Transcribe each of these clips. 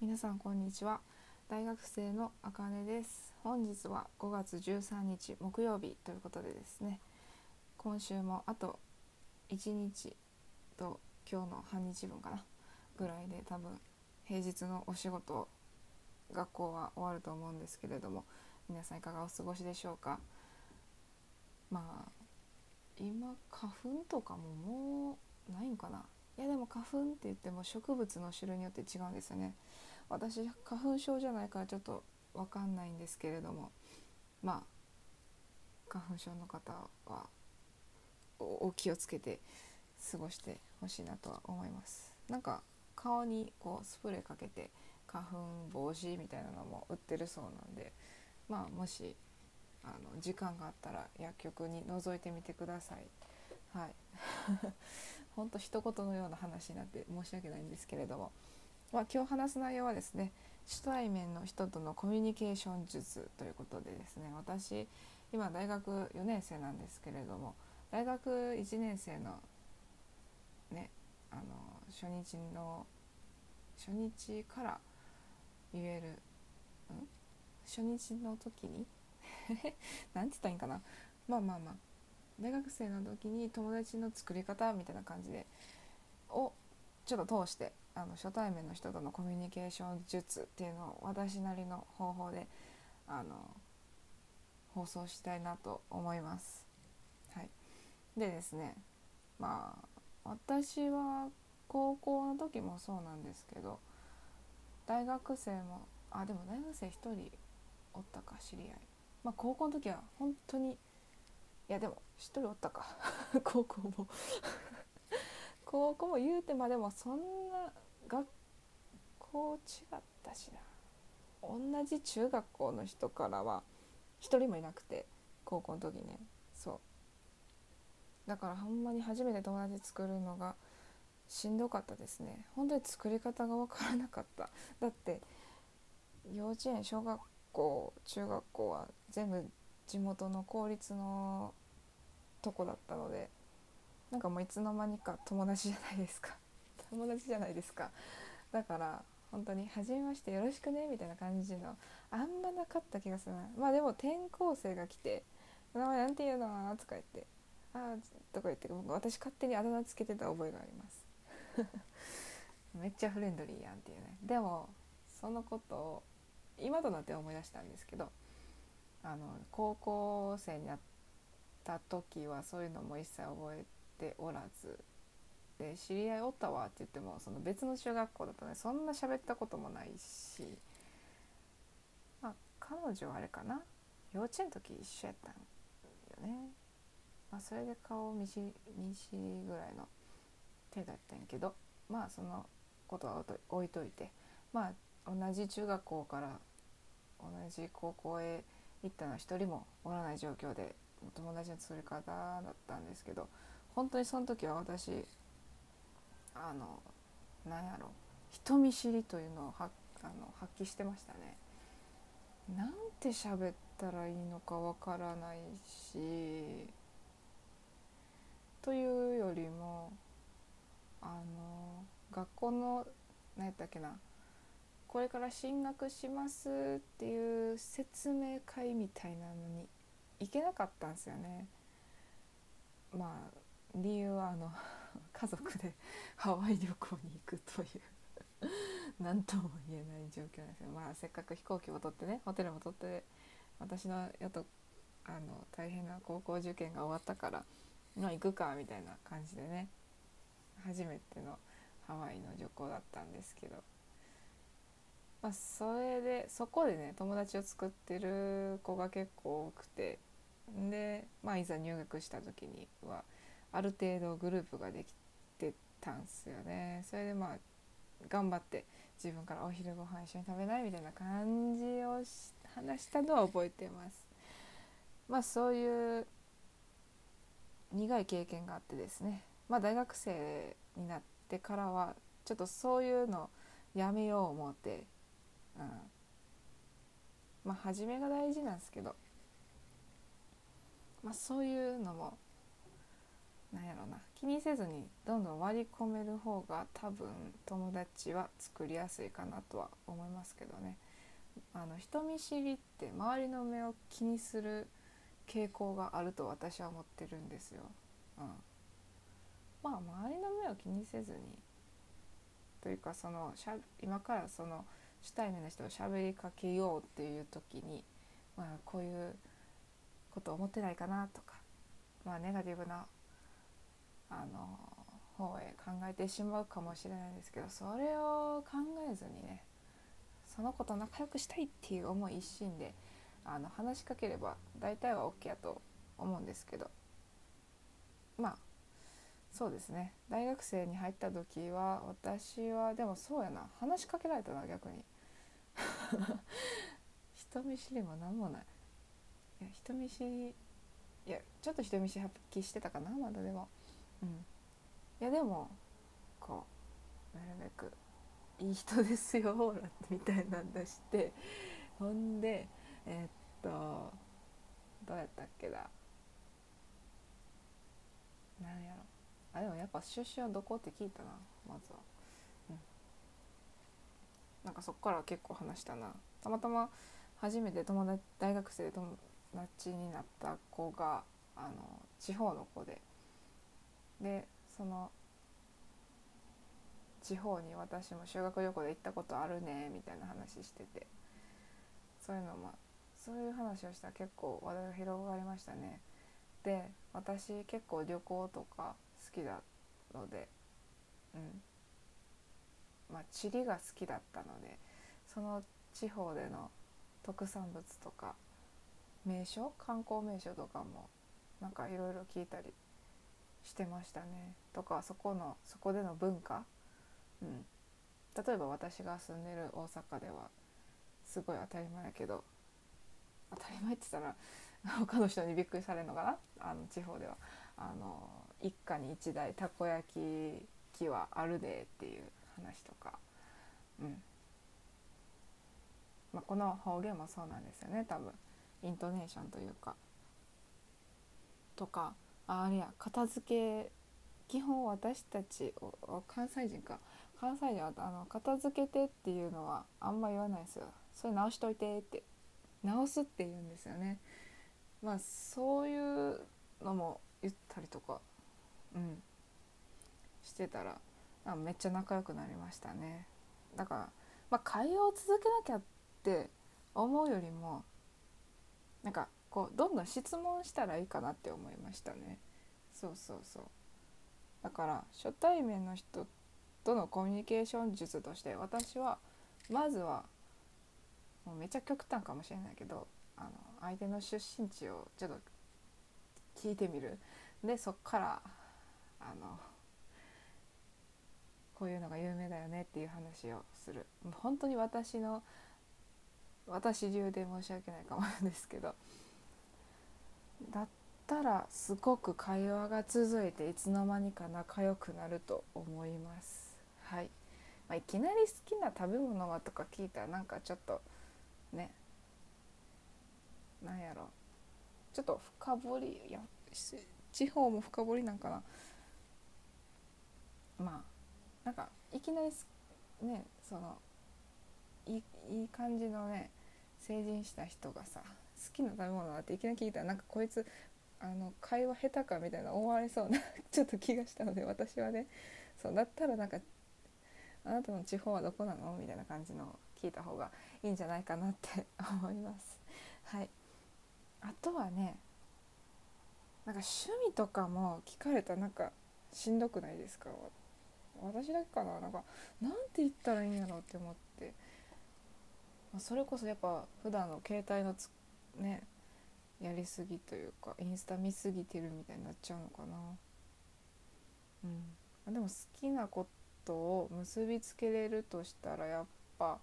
皆さんこんにちは。大学生のあかねです。本日は5月13日木曜日ということでですね。今週もあと1日と今日の半日分かな。ぐらいで多分平日のお仕事学校は終わると思うんですけれども皆さんいかがお過ごしでしょうか。まあ今花粉とかももうないんかな。いやでも花粉って言っても植物の種類によって違うんですよね。私花粉症じゃないからちょっと分かんないんですけれどもまあ花粉症の方はお気をつけて過ごしてほしいなとは思います。なんか顔にこうスプレーかけて花粉防止みたいなのも売ってるそうなんでまあもしあの時間があったら薬局に覗いてみてください。はい。ほんと一言のような話になって申し訳ないんですけれども。まあ、今日話す内容はですね初対面の人とのコミュニケーション術ということでですね私今大学4年生なんですけれども大学1年生のねあの初日の初日から言えるん？初日の時に？何て言ったらいいんかな？まあまあまあ大学生の時に友達の作り方みたいな感じでをちょっと通してあの初対面の人とのコミュニケーション術っていうのを私なりの方法であの放送したいなと思います。はい、でですねまあ私は高校の時もそうなんですけど大学生もあでも大学生1人おったか知り合い。まあ高校の時は本当にいやでも1人おったか。高校も。高校も言うてまでもそんな学校違ったしな。同じ中学校の人からは一人もいなくて高校の時ね。そう。だからほんまに初めて友達作るのがしんどかったですね。本当に作り方が分からなかった。だって幼稚園小学校中学校は全部地元の公立のとこだったのでなんかもういつの間にか友達じゃないですか。友達じゃないですか。だから本当に「初めましてよろしくね」みたいな感じのあんまなかった気がするな。まあでも転校生が来て「名前なんて言うの?」とか言って「ああ」とか言って私勝手にあだ名つけてた覚えがあります めっちゃフレンドリーやんっていうね。でもそのことを今となって思い出したんですけどあの高校生になった時はそういうのも一切覚えておらず。で知り合いおったわって言ってもその別の中学校だとねそんな喋ったこともないし。まあ彼女はあれかな。幼稚園の時一緒やったんよね、まあ、それで顔見知見知りぐらいの手だったんやけど。まあそのことは置いといて。まあ同じ中学校から同じ高校へ行ったのは一人もおらない状況で友達の作り方だったんですけど。本当にその時は私あのなんやろ人見知りというのをはあの発揮してましたね。なんて喋ったらいいのかわからないしというよりもあの学校の何やったっけなこれから進学しますっていう説明会みたいなのに行けなかったんですよね。まあ理由はあの 家族で ハワイ旅行に行くという 何とも言えない状況なんですよ。まあせっかく飛行機も取ってねホテルも取って私のやっとあの大変な高校受験が終わったからま行くかみたいな感じでね初めてのハワイの旅行だったんですけど。まあそれでそこでね友達を作ってる子が結構多くてでまあいざ入学した時にはある程度グループができてたんすよね。それでまあ頑張って自分からお昼ご飯一緒に食べないみたいな感じを話したのは覚えてます。まあそういう苦い経験があってですね。まあ大学生になってからはちょっとそういうのやめよう思って、うん、まあ初めが大事なんですけどまあそういうのもなんやろな。気にせずにどんどん割り込める方が多分友達は作りやすいかなとは思いますけどね。あの人見知りって周りの目を気にする傾向があると私は思ってるんですよ。うん、まあ周りの目を気にせずにというかそのしゃ今からその主体面の人を喋りかけようっていう時に、まあ、こういうこと思ってないかなとか、まあ、ネガティブなあの方へ考えてしまうかもしれないんですけどそれを考えずにねその子と仲良くしたいっていう思い一心であの話しかければ大体は OK やと思うんですけどまあそうですね。大学生に入った時は私はでもそうやな。話しかけられたな逆に。人見知りも何もない。いや人見知りいやちょっと人見知り発揮してたかなまだでも。うん。いやでもこうなるべく「いい人ですよ」みたいなん出してほんでえー、っとどうやったっけだなんやろ。あでもやっぱ出身はどこって聞いたなまずは、うん、なんかそっから結構話したな。たまたま初めて友達大学生で友達になった子があの地方の子ででその地方に私も修学旅行で行ったことあるねみたいな話してて。そういうのもそういう話をしたら結構話題が広がりましたね。で私結構旅行とか好きなのでうん。まあ地理が好きだったのでその地方での特産物とか名所？観光名所とかもなんかいろいろ聞いたりしてましたね。とかそこのそこでの文化、うん、例えば私が住んでる大阪ではすごい当たり前やけど当たり前って言ったら 他の人にびっくりされるのかな？あの地方では。あの一家に一台たこ焼き器はあるでっていう話とか、うん。まあ、この方言もそうなんですよね多分。イントネーションというか。とかああれや片付け基本私たち関西人か。関西人はあの片付けてっていうのはあんま言わないですよ。それ直しといてって。直すって言うんですよね。まあそういうのも言ったりとかうん。してたらめっちゃ仲良くなりましたね。だから、まあ、会話を続けなきゃって思うよりもなんかこうどんどん質問したらいいかなって思いましたね。そうそうそう。だから初対面の人とのコミュニケーション術として私はまずはもうめっちゃ極端かもしれないけどあの相手の出身地をちょっと聞いてみる。でそっからあのこういうのが有名だよねっていう話をする。本当に私の私流で申し訳ないかもですけど。だったらすごく会話が続いていつの間にか仲良くなると思います。はい、まあ、いきなり好きな食べ物はとか聞いたらなんかちょっとねなんやろ。ちょっと深掘りや地方も深掘りなんかな。まあなんかいきなりねそのいいい感じのね成人した人がさきな食べ物だっていきなり聞いたらなんかこいつあの会話下手かみたいな思われそうな ちょっと気がしたので私はねそうだったらなんか「あなたの地方はどこなの?」みたいな感じの聞いた方がいいんじゃないかなって 思います。はいあとはねなんか趣味とかも聞かれたらなんかしんどくないですか？私だけかな？なんかなんて言ったらいいんやろうって思って、まあ、それこそやっぱ普段の携帯のつねやりすぎというかインスタ見すぎてるみたいになっちゃうのかな。うん。でも好きなことを結びつけれるとしたらやっぱ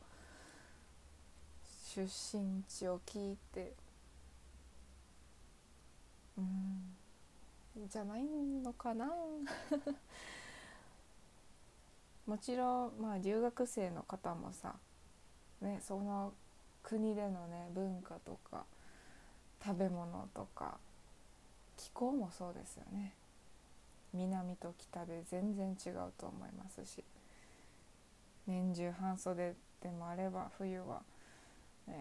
出身地を聞いて。うん。じゃないのかな。もちろんまあ留学生の方もさねその国でのね文化とか食べ物とか気候もそうですよね。南と北で全然違うと思いますし年中半袖でもあれば冬はえ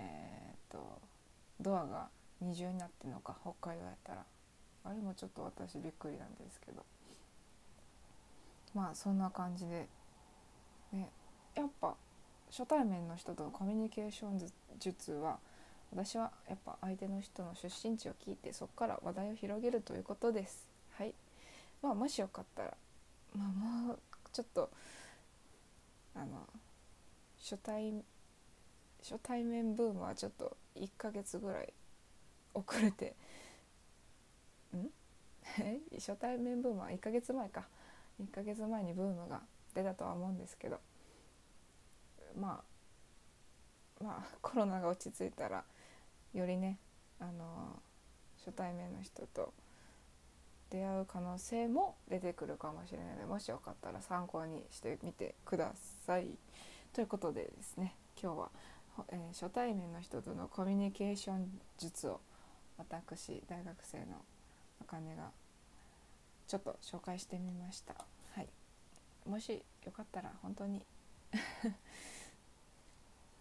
ー、っとドアが二重になってるのか北海道やったら。あれもちょっと私びっくりなんですけど。まあそんな感じでねやっぱ初対面の人とのコミュニケーション術は私はやっぱ相手の人の出身地を聞いてそこから話題を広げるということです。はい。まあ、もしよかったら、まあ、もうちょっとあの初対初対面ブームはちょっと1ヶ月ぐらい遅れてん？初対面ブームは1ヶ月前か。1ヶ月前にブームが出たとは思うんですけどまあまあコロナが落ち着いたらよりねあの初対面の人と出会う可能性も出てくるかもしれないのでもしよかったら参考にしてみてください。ということでですね今日は、えー、初対面の人とのコミュニケーション術を私大学生のあかねがちょっと紹介してみました。はい、もしよかったら本当に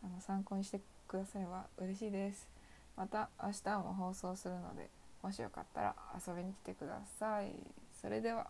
あの参考にしてくだされば嬉しいです。また明日も放送するのでもしよかったら遊びに来てください。それでは。